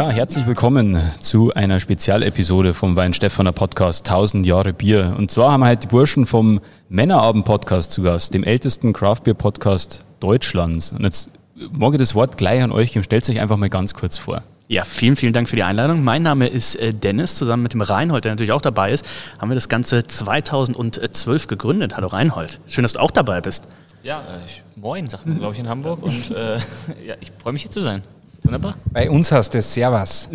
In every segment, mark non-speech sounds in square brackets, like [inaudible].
Ja, herzlich willkommen zu einer Spezialepisode vom Wein Stefaner Podcast 1000 Jahre Bier. Und zwar haben wir heute die Burschen vom Männerabend Podcast zu Gast, dem ältesten Craft Beer Podcast Deutschlands. Und jetzt mag ich das Wort gleich an euch geben. Stellt euch einfach mal ganz kurz vor. Ja, vielen, vielen Dank für die Einladung. Mein Name ist äh, Dennis. Zusammen mit dem Reinhold, der natürlich auch dabei ist, haben wir das Ganze 2012 gegründet. Hallo Reinhold. Schön, dass du auch dabei bist. Ja, äh, ich, moin, sagt man, glaube ich, in Hamburg. Und äh, [laughs] ja, ich freue mich hier zu sein. Wunderbar. Bei uns heißt es Servus.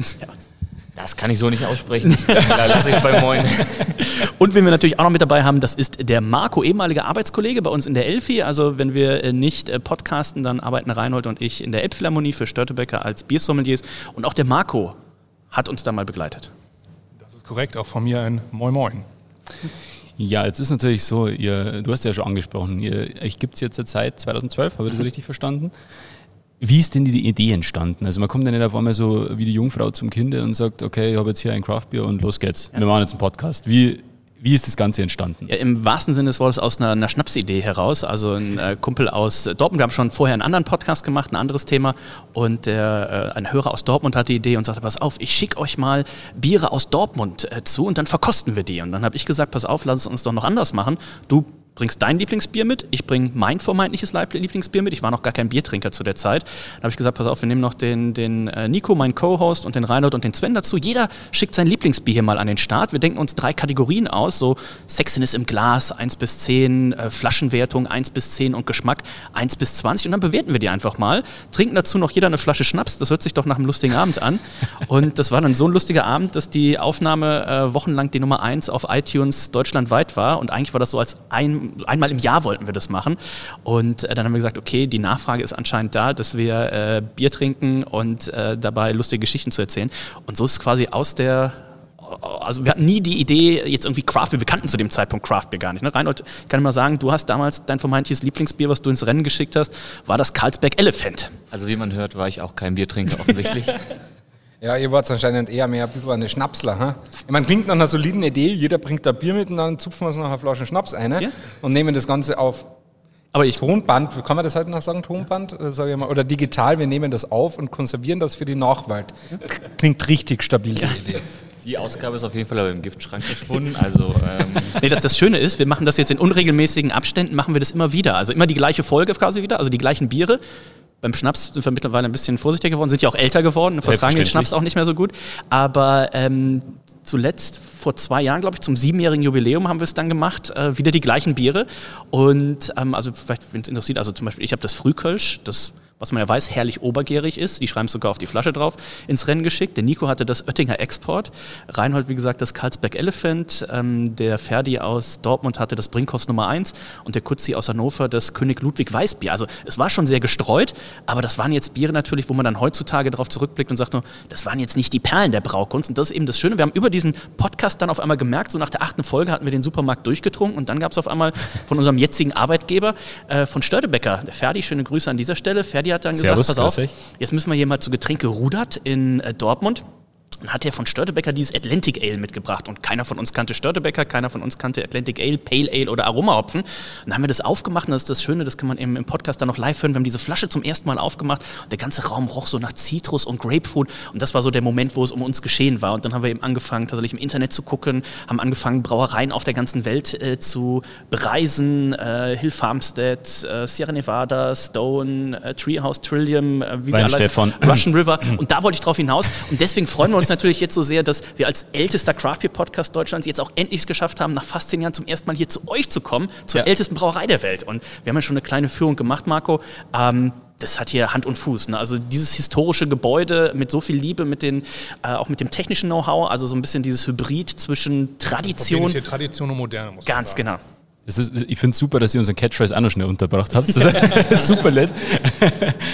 Das kann ich so nicht aussprechen. da lasse ich es bei Moin. [laughs] Und wen wir natürlich auch noch mit dabei haben, das ist der Marco, ehemaliger Arbeitskollege bei uns in der Elfi. Also wenn wir äh, nicht äh, podcasten, dann arbeiten Reinhold und ich in der Elbphilharmonie für Störtebecker als Biersommeliers. Und auch der Marco hat uns da mal begleitet. Das ist korrekt, auch von mir ein Moin Moin. Ja, jetzt ist natürlich so, ihr, du hast ja schon angesprochen, ihr, euch gibt es jetzt seit 2012, habe ich das [laughs] richtig verstanden? Wie ist denn die Idee entstanden? Also man kommt ja nicht auf einmal so wie die Jungfrau zum Kind und sagt, okay, ich habe jetzt hier ein Craftbier und los geht's. Ja. Wir machen jetzt einen Podcast. Wie, wie ist das Ganze entstanden? Ja, Im wahrsten Sinne des Wortes aus einer, einer Schnapsidee heraus. Also ein äh, Kumpel aus Dortmund, wir haben schon vorher einen anderen Podcast gemacht, ein anderes Thema. Und der, äh, ein Hörer aus Dortmund hatte die Idee und sagte, pass auf, ich schicke euch mal Biere aus Dortmund äh, zu und dann verkosten wir die. Und dann habe ich gesagt, pass auf, lass es uns doch noch anders machen. Du bringst dein Lieblingsbier mit, ich bringe mein vermeintliches Lieblingsbier mit. Ich war noch gar kein Biertrinker zu der Zeit. Dann habe ich gesagt, pass auf, wir nehmen noch den, den äh, Nico, meinen Co-Host, und den Reinhold und den Sven dazu. Jeder schickt sein Lieblingsbier hier mal an den Start. Wir denken uns drei Kategorien aus, so Sexiness im Glas, 1 bis 10, äh, Flaschenwertung 1 bis 10 und Geschmack 1 bis 20. Und dann bewerten wir die einfach mal. Trinken dazu noch jeder eine Flasche Schnaps. Das hört sich doch nach einem lustigen Abend an. Und das war dann so ein lustiger Abend, dass die Aufnahme äh, wochenlang die Nummer 1 auf iTunes deutschlandweit war. Und eigentlich war das so als ein einmal im Jahr wollten wir das machen. Und äh, dann haben wir gesagt, okay, die Nachfrage ist anscheinend da, dass wir äh, Bier trinken und äh, dabei lustige Geschichten zu erzählen. Und so ist quasi aus der also wir hatten nie die Idee, jetzt irgendwie Craftbeer, wir kannten zu dem Zeitpunkt Craftbeer gar nicht. Ne? Reinhold, ich kann mal sagen, du hast damals dein vermeintliches Lieblingsbier, was du ins Rennen geschickt hast, war das Carlsberg Elephant. Also wie man hört, war ich auch kein Biertrinker offensichtlich. [laughs] Ja, ihr wart anscheinend eher mehr ein bisschen eine Schnapsler. Hm? Ich meine, klingt nach einer soliden Idee, jeder bringt da Bier mit und dann zupfen wir uns noch eine Flasche Schnaps ein ja? und nehmen das Ganze auf aber ich Tonband, kann man das heute noch sagen, Tonband? Äh, sag ich mal, oder digital, wir nehmen das auf und konservieren das für die Nachwelt. Klingt richtig stabil, die Idee. Die Ausgabe ist auf jeden Fall aber im Giftschrank verschwunden. Also, ähm [laughs] nee, das, das Schöne ist, wir machen das jetzt in unregelmäßigen Abständen, machen wir das immer wieder. Also immer die gleiche Folge quasi wieder, also die gleichen Biere. Beim Schnaps sind wir mittlerweile ein bisschen vorsichtiger geworden, sind ja auch älter geworden, vertragen den Schnaps auch nicht mehr so gut. Aber ähm, zuletzt vor zwei Jahren, glaube ich, zum siebenjährigen Jubiläum haben wir es dann gemacht, äh, wieder die gleichen Biere. Und ähm, also vielleicht, wenn es interessiert, also zum Beispiel, ich habe das Frühkölsch, das was man ja weiß, herrlich obergärig ist. Die schreiben sogar auf die Flasche drauf, ins Rennen geschickt. Der Nico hatte das Oettinger Export. Reinhold, wie gesagt, das Karlsberg Elephant. Ähm, der Ferdi aus Dortmund hatte das Brinkhoff Nummer 1 und der Kutzi aus Hannover das König Ludwig Weißbier. Also es war schon sehr gestreut, aber das waren jetzt Biere natürlich, wo man dann heutzutage darauf zurückblickt und sagt nur, das waren jetzt nicht die Perlen der Braukunst. Und das ist eben das Schöne. Wir haben über diesen Podcast dann auf einmal gemerkt, so nach der achten Folge hatten wir den Supermarkt durchgetrunken und dann gab es auf einmal von unserem jetzigen Arbeitgeber, äh, von Störtebecker, der Ferdi, schöne Grüße an dieser Stelle. Ferdi hat dann Servus, gesagt, pass auf, jetzt müssen wir hier mal zu Getränke Rudert in äh, Dortmund. Und hat er von Störtebecker dieses Atlantic Ale mitgebracht. Und keiner von uns kannte Störtebecker, keiner von uns kannte Atlantic Ale, Pale Ale oder Aromahopfen. Und dann haben wir das aufgemacht und das ist das Schöne, das kann man im, im Podcast dann noch live hören. Wir haben diese Flasche zum ersten Mal aufgemacht und der ganze Raum roch so nach Zitrus und Grapefruit. Und das war so der Moment, wo es um uns geschehen war. Und dann haben wir eben angefangen, tatsächlich im Internet zu gucken, haben angefangen, Brauereien auf der ganzen Welt äh, zu bereisen. Äh, Hill Farmstead, äh, Sierra Nevada, Stone, äh, Treehouse, Trillium, äh, wie sie alle Russian River. [clears throat] Und da wollte ich drauf hinaus. Und deswegen freuen wir uns natürlich jetzt so sehr, dass wir als ältester Craft Beer Podcast Deutschlands jetzt auch endlich es geschafft haben, nach fast zehn Jahren zum ersten Mal hier zu euch zu kommen, zur ja. ältesten Brauerei der Welt. Und wir haben ja schon eine kleine Führung gemacht, Marco. Ähm, das hat hier Hand und Fuß. Ne? Also dieses historische Gebäude mit so viel Liebe, mit den, äh, auch mit dem technischen Know-how, also so ein bisschen dieses Hybrid zwischen Tradition. Tradition und Moderne, muss Ganz sagen. genau. Ist, ich finde es super, dass ihr unseren Catchphrase auch noch schnell unterbracht habt. Das ist [laughs] super nett.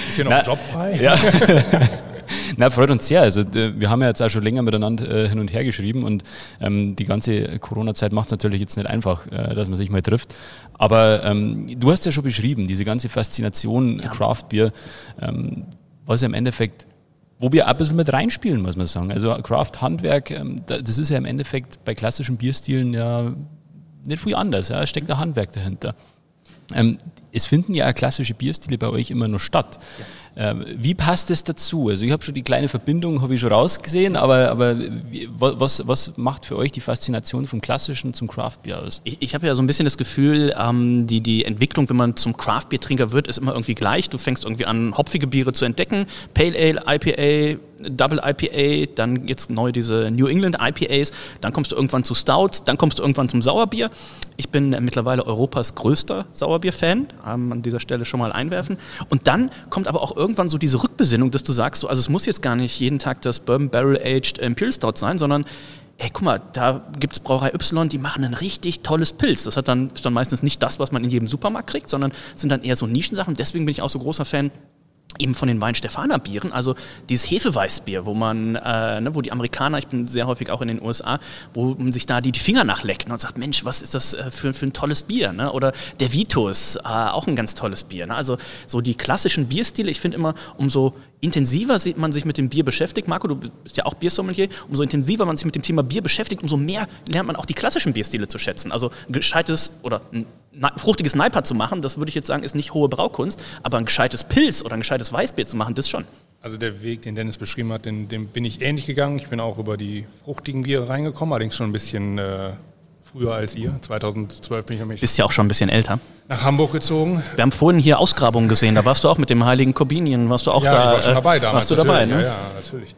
Ist hier noch ein Job frei? Ja. [laughs] [laughs] Na, freut uns sehr. Also wir haben ja jetzt auch schon länger miteinander äh, hin und her geschrieben und ähm, die ganze Corona-Zeit macht es natürlich jetzt nicht einfach, äh, dass man sich mal trifft. Aber ähm, du hast ja schon beschrieben, diese ganze Faszination ja. Craft Beer, ähm, was ja im Endeffekt wo wir auch ein bisschen mit reinspielen, muss man sagen. Also Craft-Handwerk, ähm, das ist ja im Endeffekt bei klassischen Bierstilen ja nicht viel anders. Ja. Es steckt ein Handwerk dahinter. Ähm, es finden ja klassische Bierstile bei euch immer noch statt. Ähm, wie passt das dazu? Also ich habe schon die kleine Verbindung, habe ich schon rausgesehen, aber, aber was, was macht für euch die Faszination vom Klassischen zum Craftbier aus? Ich, ich habe ja so ein bisschen das Gefühl, ähm, die, die Entwicklung, wenn man zum Craftbier-Trinker wird, ist immer irgendwie gleich. Du fängst irgendwie an, hopfige Biere zu entdecken, Pale Ale, IPA, Double IPA, dann jetzt neu diese New England IPAs, dann kommst du irgendwann zu Stouts, dann kommst du irgendwann zum Sauerbier. Ich bin mittlerweile Europas größter Sauerbier-Fan, an dieser Stelle schon mal einwerfen. Und dann kommt aber auch irgendwann so diese Rückbesinnung, dass du sagst, so, also es muss jetzt gar nicht jeden Tag das Bourbon Barrel Aged Imperial Stout sein, sondern ey, guck mal, da gibt es Brauerei Y, die machen ein richtig tolles Pilz. Das hat dann, ist dann meistens nicht das, was man in jedem Supermarkt kriegt, sondern sind dann eher so Nischensachen. Deswegen bin ich auch so großer Fan eben von den Weinstefaner Bieren, also dieses Hefeweißbier, wo man, äh, ne, wo die Amerikaner, ich bin sehr häufig auch in den USA, wo man sich da die, Finger nachleckt und sagt, Mensch, was ist das äh, für, für ein tolles Bier? Ne? Oder der Vitus, äh, auch ein ganz tolles Bier. Ne? Also so die klassischen Bierstile, ich finde immer, umso intensiver man sich mit dem Bier beschäftigt, Marco, du bist ja auch Biersommelier, umso intensiver man sich mit dem Thema Bier beschäftigt, umso mehr lernt man auch die klassischen Bierstile zu schätzen. Also ein gescheites oder ein fruchtiges Neiper zu machen, das würde ich jetzt sagen, ist nicht hohe Braukunst, aber ein gescheites Pilz oder ein gescheites Weißbier zu machen, das schon. Also der Weg, den Dennis beschrieben hat, den, den bin ich ähnlich gegangen. Ich bin auch über die fruchtigen Biere reingekommen, allerdings schon ein bisschen äh, früher als ihr. 2012 bin ich nämlich. Bist ja auch schon ein bisschen älter. Nach Hamburg gezogen. Wir haben vorhin hier Ausgrabungen gesehen, da warst du auch mit dem heiligen Korbinien, warst du auch ja, da. Ich war schon dabei damals. Warst du dabei, ne? Ja, ja, natürlich.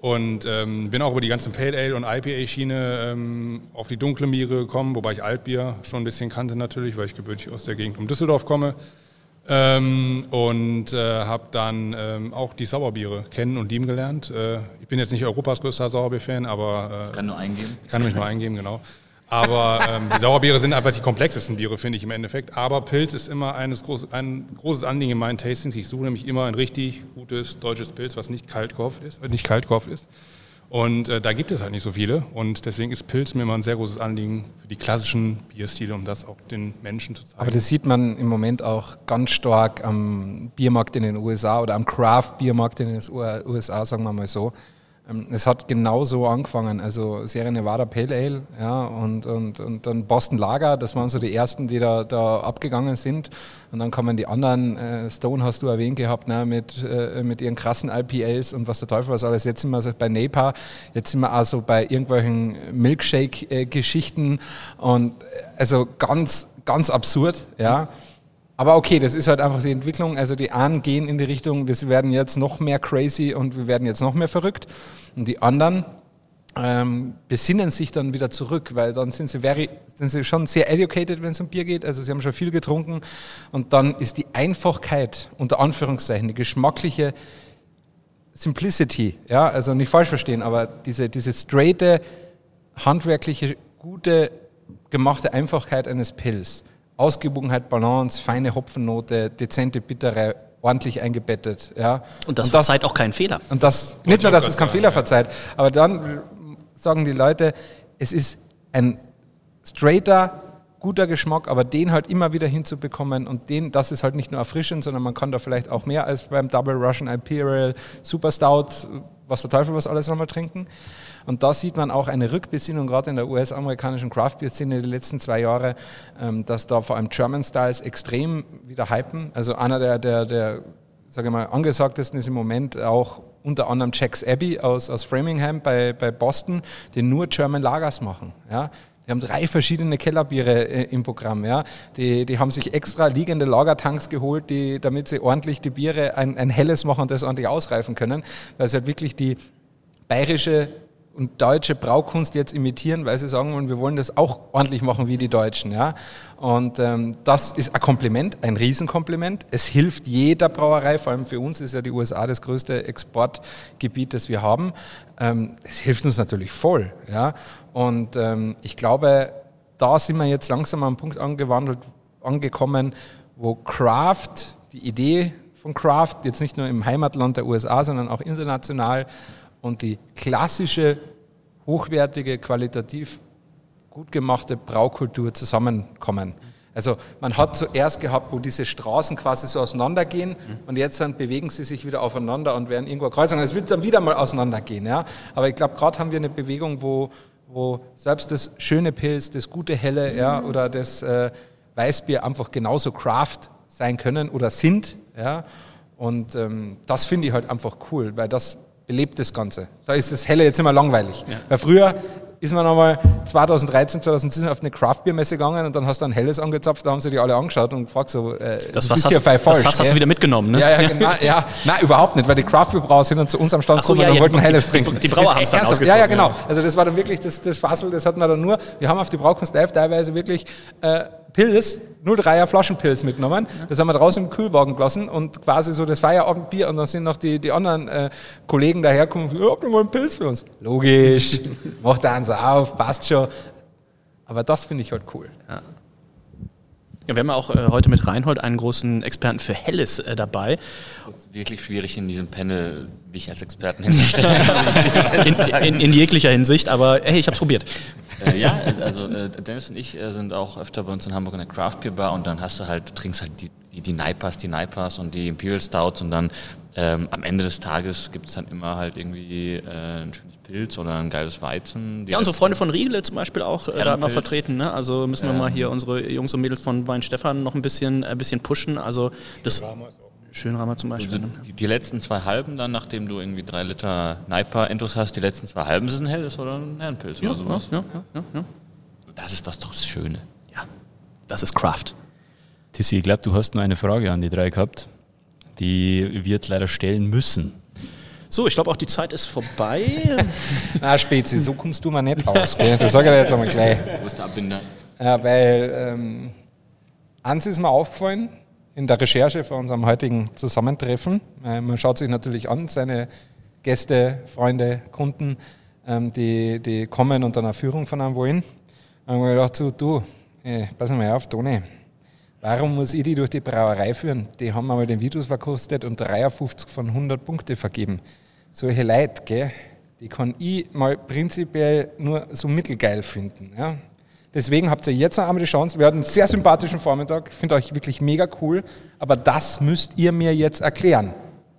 Und ähm, bin auch über die ganzen Pale Ale und IPA-Schiene ähm, auf die dunkle Miere gekommen, wobei ich Altbier schon ein bisschen kannte natürlich, weil ich gebürtig aus der Gegend um Düsseldorf komme. Ähm, und äh, habe dann ähm, auch die Sauerbiere kennen und lieben gelernt. Äh, ich bin jetzt nicht Europas größter Sauerbier-Fan, aber... Äh, das kann nur eingeben. Kann mich nur eingeben, genau. Aber ähm, die Sauerbiere sind einfach die komplexesten Biere, finde ich im Endeffekt. Aber Pilz ist immer eines groß, ein großes Anliegen in meinen Tastings. Ich suche nämlich immer ein richtig gutes deutsches Pilz, was nicht Kaltkorf ist. Äh, nicht Kaltkorf ist. Und äh, da gibt es halt nicht so viele. Und deswegen ist Pilz mir immer ein sehr großes Anliegen für die klassischen Bierstile, um das auch den Menschen zu zeigen. Aber das sieht man im Moment auch ganz stark am Biermarkt in den USA oder am Craft-Biermarkt in den USA, sagen wir mal so. Ähm, es hat genauso angefangen, also Sierra Nevada Pale Ale ja, und, und, und dann Boston Lager, das waren so die ersten, die da, da abgegangen sind. Und dann kommen die anderen, äh, Stone hast du erwähnt gehabt, ne, mit, äh, mit ihren krassen IPAs und was der Teufel was alles. Jetzt sind wir also bei Napa, jetzt sind wir also bei irgendwelchen Milkshake-Geschichten und äh, also ganz, ganz absurd, ja. Aber okay, das ist halt einfach die Entwicklung. Also die einen gehen in die Richtung, wir werden jetzt noch mehr crazy und wir werden jetzt noch mehr verrückt. Und die anderen ähm, besinnen sich dann wieder zurück, weil dann sind sie, very, sind sie schon sehr educated, wenn es um Bier geht. Also sie haben schon viel getrunken. Und dann ist die Einfachkeit, unter Anführungszeichen, die geschmackliche Simplicity, ja, also nicht falsch verstehen, aber diese, diese straighte, handwerkliche, gute, gemachte Einfachkeit eines Pilz Ausgewogenheit, Balance, feine Hopfennote, dezente Bittere, ordentlich eingebettet. Ja. Und das, und das verzeiht auch keinen Fehler. Und das, nicht nur, dass es keinen Fehler verzeiht, aber dann sagen die Leute, es ist ein straighter, guter Geschmack, aber den halt immer wieder hinzubekommen und den, das ist halt nicht nur erfrischend, sondern man kann da vielleicht auch mehr als beim Double Russian Imperial Super Stout, was der Teufel was alles nochmal trinken. Und da sieht man auch eine Rückbesinnung, gerade in der US-amerikanischen Craft Beer Szene die letzten zwei Jahre, ähm, dass da vor allem German Styles extrem wieder hypen. Also einer der, der, der sage ich mal, angesagtesten ist im Moment auch unter anderem Jack's Abbey aus, aus Framingham bei, bei Boston, die nur German Lagers machen. Ja. Die haben drei verschiedene Kellerbiere äh, im Programm. Ja. Die, die haben sich extra liegende Lagertanks geholt, die, damit sie ordentlich die Biere ein, ein helles machen und das ordentlich ausreifen können, weil sie halt wirklich die bayerische und deutsche Braukunst jetzt imitieren, weil sie sagen wollen, wir wollen das auch ordentlich machen wie die Deutschen. Ja? Und ähm, das ist ein Kompliment, ein Riesenkompliment. Es hilft jeder Brauerei, vor allem für uns ist ja die USA das größte Exportgebiet, das wir haben. Ähm, es hilft uns natürlich voll. Ja? Und ähm, ich glaube, da sind wir jetzt langsam am Punkt angewandelt, angekommen, wo Craft, die Idee von Craft, jetzt nicht nur im Heimatland der USA, sondern auch international, und die klassische, hochwertige, qualitativ gut gemachte Braukultur zusammenkommen. Also man hat zuerst gehabt, wo diese Straßen quasi so auseinandergehen mhm. und jetzt dann bewegen sie sich wieder aufeinander und werden irgendwo kreuzen. Es wird dann wieder mal auseinandergehen. Ja? Aber ich glaube, gerade haben wir eine Bewegung, wo, wo selbst das schöne Pilz, das gute Helle ja, mhm. oder das äh, Weißbier einfach genauso Craft sein können oder sind. Ja? Und ähm, das finde ich halt einfach cool, weil das belebt das Ganze. Da ist das Helle jetzt immer langweilig. Ja. Weil früher ist man nochmal 2013, 2017 auf eine Craft-Bier-Messe gegangen und dann hast du ein helles angezapft, da haben sie die alle angeschaut und gefragt so, äh, das was hast, falsch, das was hast du wieder mitgenommen, ne? Ja, ja, genau, ja, nein, überhaupt nicht, weil die Craft-Bier-Brauer sind dann zu uns am Stand so, gekommen ja, und ja, wollten helles trinken. Die, die Brauer haben es dann Ja, ja, genau. Also das war dann wirklich das, das Fassel, das hatten wir dann nur, wir haben auf die Braukunst Live teilweise wirklich äh, Pilz, 03er Flaschenpilz mitgenommen. Das haben wir draußen im Kühlwagen gelassen und quasi so das Feierabendbier und dann sind noch die, die anderen äh, Kollegen dahergekommen, ja, habt ihr mal einen Pilz für uns? Logisch, [laughs] macht eins auf, passt schon. Aber das finde ich halt cool. Ja. Ja, wir haben auch äh, heute mit Reinhold einen großen Experten für Helles äh, dabei. Es ist wirklich schwierig in diesem Panel mich als Experten hinzustellen. [laughs] in, in, in, jeglicher Hinsicht, aber hey, ich habe es probiert. Äh, ja, also äh, Dennis und ich äh, sind auch öfter bei uns in Hamburg in der Craft Beer Bar und dann hast du halt, du trinkst halt die, die, die Naipas, die Naipas und die Imperial Stouts und dann ähm, am Ende des Tages gibt es dann immer halt irgendwie äh, ein schönes Pilz oder ein geiles Weizen. Ja, unsere Freunde von Riegele zum Beispiel auch äh, da immer vertreten. Ne? Also müssen wir ähm. mal hier unsere Jungs und Mädels von Wein Stefan noch ein bisschen, ein bisschen pushen. Also das Schönramer zum Beispiel. Also die, die, letzten zwei Halben dann, nachdem du irgendwie drei Liter Naipa Entos hast, die letzten zwei Halben sind ein helles oder ein Herrenpilz ja, oder sowas. Ja, ja, ja, ja. Das ist das doch das Schöne. Ja, das ist Craft. Tissi, ich glaube, du hast nur eine Frage an die drei gehabt, die wir jetzt leider stellen müssen. So, ich glaube auch die Zeit ist vorbei. [laughs] Na, Spezi, so kommst du mal nicht aus. Gell? Das sage ich dir jetzt einmal gleich. Wo ist der Abbinder? Ja, weil ähm, eins ist mir aufgefallen in der Recherche für unserem heutigen Zusammentreffen. Äh, man schaut sich natürlich an, seine Gäste, Freunde, Kunden, ähm, die, die kommen und dann eine Führung von einem wollen. Dann habe ich gedacht, so, du, ey, pass mal auf, Toni, Warum muss ich die durch die Brauerei führen? Die haben einmal den Vitus verkostet und 53 von 100 Punkte vergeben. Solche Leute, gell, die kann ich mal prinzipiell nur so mittelgeil finden. Ja? Deswegen habt ihr jetzt einmal die Chance. Wir hatten einen sehr sympathischen Vormittag. Ich finde euch wirklich mega cool. Aber das müsst ihr mir jetzt erklären.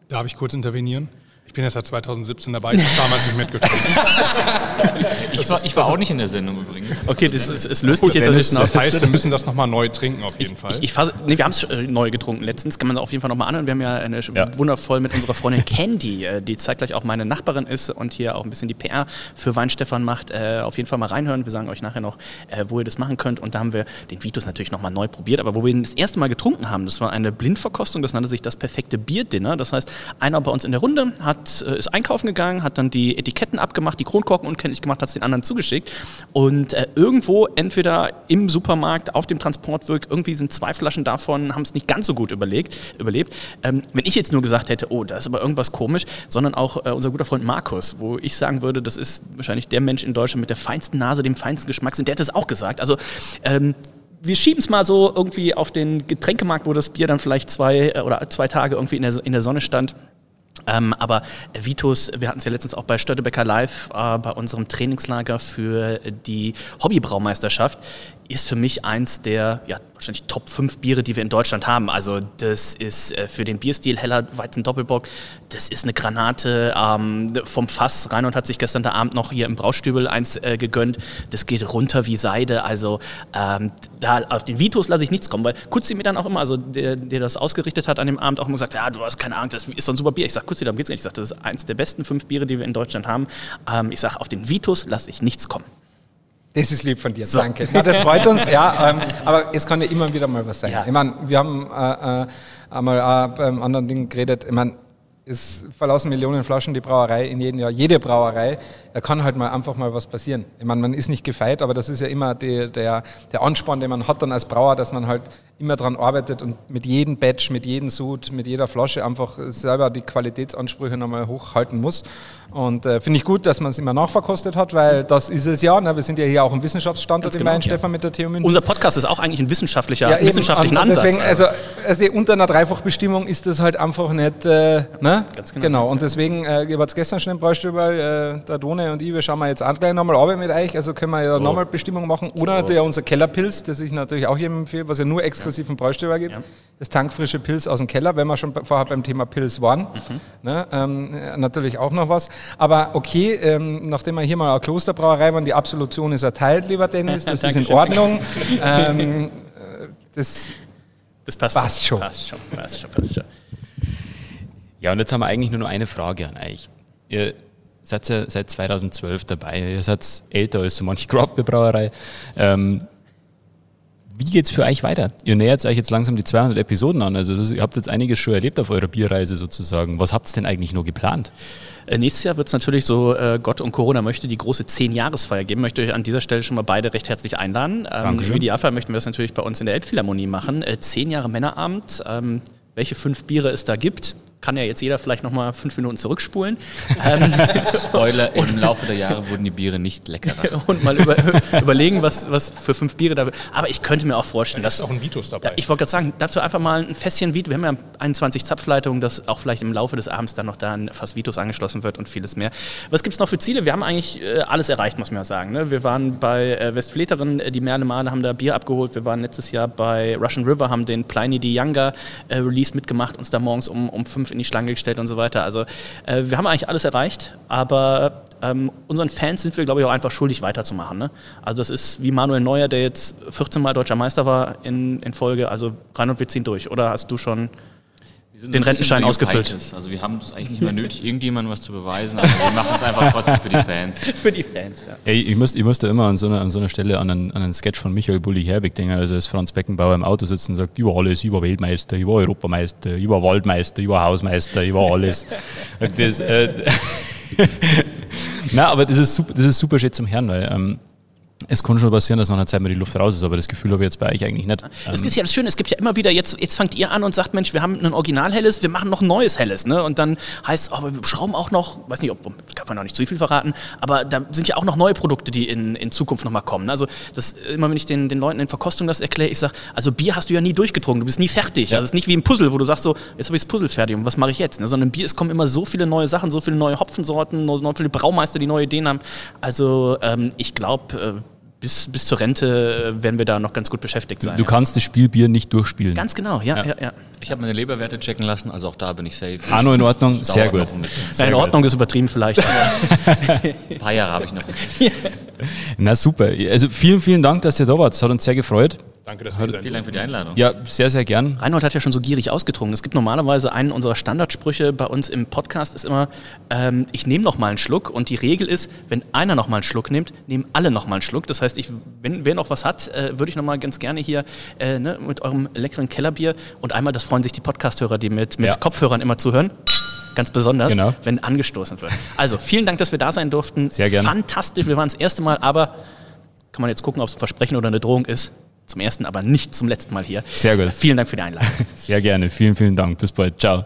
Darf ich kurz intervenieren? Ich bin jetzt seit 2017 dabei, ich habe damals nicht mitgekommen. [laughs] ich, war, ich war auch nicht in der Sendung übrigens. Okay, das, es, es löst sich jetzt ein bisschen aus. Das heißt, wir müssen das nochmal neu trinken auf jeden ich, Fall. Ich, ich fasse, nee, wir haben es äh, neu getrunken letztens, kann man auf jeden Fall nochmal anhören. Wir haben ja eine ja. wundervoll mit unserer Freundin Candy, äh, die zeitgleich auch meine Nachbarin ist und hier auch ein bisschen die PR für Weinstefan macht. Äh, auf jeden Fall mal reinhören. Wir sagen euch nachher noch, wo ihr das machen könnt. Und da haben wir den Vitus natürlich nochmal neu probiert. Aber wo wir ihn das erste Mal getrunken haben, das war eine Blindverkostung, das nannte sich das perfekte Bierdinner. Das heißt, einer bei uns in der Runde hat, ist einkaufen gegangen, hat dann die Etiketten abgemacht, die Kronkorken unkenntlich gemacht, hat es den anderen zugeschickt. Und äh, irgendwo, entweder im Supermarkt, auf dem Transportweg, irgendwie sind zwei Flaschen davon, haben es nicht ganz so gut überlegt, überlebt. Ähm, wenn ich jetzt nur gesagt hätte, oh, da ist aber irgendwas komisch, sondern auch äh, unser guter Freund Markus, wo ich sagen würde, das ist wahrscheinlich der Mensch in Deutschland mit der feinsten Nase, dem feinsten Geschmack, der hat das auch gesagt. Also ähm, wir schieben es mal so irgendwie auf den Getränkemarkt, wo das Bier dann vielleicht zwei äh, oder zwei Tage irgendwie in der, in der Sonne stand. Ähm, aber Vitus, wir hatten es ja letztens auch bei Stöttebecker Live äh, bei unserem Trainingslager für die Hobbybraumeisterschaft, ist für mich eins der ja, wahrscheinlich Top 5 Biere, die wir in Deutschland haben. Also das ist äh, für den Bierstil Heller Weizen Doppelbock, das ist eine Granate ähm, vom Fass. Reinhold hat sich gestern Abend noch hier im Braustübel eins äh, gegönnt. Das geht runter wie Seide. Also ähm, da auf den Vitus lasse ich nichts kommen, weil Kutzi mir dann auch immer, also der, der das ausgerichtet hat an dem Abend, auch immer gesagt, ja, du hast keine Ahnung, das ist so ein super Bier. Ich sage, Kutzi, darum geht's nicht. Ich sage, das ist eins der besten fünf Biere, die wir in Deutschland haben. Ähm, ich sage, auf den Vitus lasse ich nichts kommen. Das ist lieb von dir, so. danke. Na, das freut uns, ja. Ähm, aber es kann ja immer wieder mal was sein. Ja. Ich meine, wir haben äh, äh, einmal äh, beim anderen Ding geredet. Ich meine, es verlassen Millionen Flaschen die Brauerei in jedem Jahr, jede Brauerei. Da kann halt mal einfach mal was passieren. Ich meine, man ist nicht gefeit, aber das ist ja immer die, der, der Ansporn, den man hat dann als Brauer, dass man halt immer daran arbeitet und mit jedem Batch, mit jedem Sud, mit jeder Flasche einfach selber die Qualitätsansprüche nochmal hochhalten muss. Und äh, finde ich gut, dass man es immer nachverkostet hat, weil das ist es ja. Ne? Wir sind ja hier auch ein Wissenschaftsstandort in Weinstefan genau, ja. mit der TU München. Unser Podcast ist auch eigentlich ein wissenschaftlicher, ja, wissenschaftlichen Ansatz. Deswegen, also, also unter einer Dreifachbestimmung ist das halt einfach nicht, äh, ne? Ganz genau. genau. Und deswegen, äh, ihr wart gestern schon im Bräustübel, äh, der Done und ich, wir schauen wir jetzt auch gleich nochmal Arbeit mit euch, also können wir ja oh. nochmal Bestimmung machen. Oder so. natürlich unser Kellerpilz, das ich natürlich auch jedem empfehle, was ja nur exklusiv im Bräustübel gibt. Ja. Das tankfrische Pilz aus dem Keller, wenn wir schon vorher beim Thema Pilz waren. Mhm. Ne? Ähm, natürlich auch noch was. Aber okay, ähm, nachdem wir hier mal eine Klosterbrauerei waren, die Absolution ist erteilt, lieber Dennis, [laughs] das ist in Ordnung. [laughs] ähm, das, das passt, passt, schon. Passt schon, passt schon, passt schon. Ja, und jetzt haben wir eigentlich nur noch eine Frage an euch. Ihr seid ja seit 2012 dabei, ihr seid älter als so manche Craft-Brauerei. Ähm, wie geht's für euch weiter? Ihr nähert euch jetzt langsam die 200 Episoden an. Also ihr habt jetzt einiges schon erlebt auf eurer Bierreise sozusagen. Was habt ihr denn eigentlich nur geplant? Äh, nächstes Jahr wird es natürlich so, äh, Gott und Corona möchte die große 10-Jahresfeier geben. Möchte euch an dieser Stelle schon mal beide recht herzlich einladen. Ähm, Im Idealfall möchten wir das natürlich bei uns in der Elbphilharmonie machen. Äh, zehn Jahre Männerabend. Ähm, welche fünf Biere es da gibt, kann ja jetzt jeder vielleicht noch mal fünf Minuten zurückspulen. [laughs] Ähm, Spoiler, im Laufe der Jahre wurden die Biere nicht leckerer. [laughs] und mal über, überlegen, was, was für fünf Biere da Aber ich könnte mir auch vorstellen, dass... Da ist auch ein Vitus dabei. Da, ich wollte gerade sagen, dazu einfach mal ein Fässchen Vitus. Wir haben ja 21 Zapfleitungen, dass auch vielleicht im Laufe des Abends dann noch da ein Fass Vitus angeschlossen wird und vieles mehr. Was gibt es noch für Ziele? Wir haben eigentlich äh, alles erreicht, muss man ja sagen. Ne? Wir waren bei äh, Westfleterin, äh, die Merle Male haben da Bier abgeholt. Wir waren letztes Jahr bei Russian River, haben den Pliny the Younger äh, Release mitgemacht, uns da morgens um, um fünf in die Schlange gestellt und so weiter. Also äh, wir haben eigentlich alles erreicht, aber ähm, unseren Fans sind wir, glaube ich, auch einfach schuldig weiterzumachen. Ne? Also das ist wie Manuel Neuer, der jetzt 14 Mal deutscher Meister war in, in Folge. Also rein und wir ziehen durch. Oder hast du schon den Rentenschein ausgefüllt. Also wir haben es eigentlich nicht mehr [laughs] nötig, irgendjemandem was zu beweisen, aber wir machen es einfach trotzdem für die Fans. [laughs] für die Fans, ja. Ey, ich, musste, ich musste immer an so, einer, an so einer Stelle an einen, an einen Sketch von Michael Bulli Herbig denken, also als Franz Beckenbauer im Auto sitzt und sagt, ich war alles, ich war Weltmeister, ich war Europameister, ich war Waldmeister, ich war Hausmeister, ich war alles. [laughs] das, äh, Na, aber das ist super, das ist super schön zum Herrn, weil ähm, es kann schon passieren, dass nach einer Zeit mal die Luft raus ist, aber das Gefühl habe ich jetzt bei euch eigentlich nicht. Es ist ja das Schöne, es gibt ja immer wieder, jetzt, jetzt fangt ihr an und sagt, Mensch, wir haben ein Original Helles, wir machen noch ein neues Helles. Ne? Und dann heißt es, oh, wir schrauben auch noch, weiß nicht, ob, kann man noch nicht zu viel verraten, aber da sind ja auch noch neue Produkte, die in, in Zukunft nochmal kommen. Also das, immer wenn ich den, den Leuten in Verkostung das erkläre, ich sage, also Bier hast du ja nie durchgetrunken, du bist nie fertig. Ja. Also es ist nicht wie ein Puzzle, wo du sagst so, jetzt habe ich das Puzzle fertig und was mache ich jetzt? Ne? Sondern Bier, es kommen immer so viele neue Sachen, so viele neue Hopfensorten, so viele Braumeister, die neue Ideen haben. Also ähm, ich glaube, äh, bis, bis zur Rente äh, werden wir da noch ganz gut beschäftigt sein. Du, du kannst das Spielbier nicht durchspielen. Ganz genau, ja. ja. ja, ja. Ich habe meine Leberwerte checken lassen, also auch da bin ich safe. Ah, nur in Ordnung, sehr gut. Sehr in Ordnung gut. ist übertrieben vielleicht. [laughs] Ein paar Jahre habe ich noch. Na super. Also vielen, vielen Dank, dass ihr da wart. Es hat uns sehr gefreut. Danke, dass du Vielen Dank für die Einladung. Ja, sehr, sehr gern. Reinhold hat ja schon so gierig ausgetrunken. Es gibt normalerweise einen unserer Standardsprüche bei uns im Podcast, ist immer, ähm, ich nehme noch mal einen Schluck. Und die Regel ist, wenn einer noch mal einen Schluck nimmt, nehmen alle noch mal einen Schluck. Das heißt, ich, wenn wer noch was hat, äh, würde ich noch mal ganz gerne hier äh, ne, mit eurem leckeren Kellerbier und einmal, das freuen sich die Podcast-Hörer, die mit, mit ja. Kopfhörern immer zuhören ganz besonders, genau. wenn angestoßen wird. Also vielen Dank, dass wir da sein durften. Sehr gerne. Fantastisch, wir waren das erste Mal, aber kann man jetzt gucken, ob es ein Versprechen oder eine Drohung ist. Zum ersten, aber nicht zum letzten Mal hier. Sehr gut. Vielen Dank für die Einladung. [laughs] Sehr gerne. Vielen, vielen Dank. Bis bald. Ciao.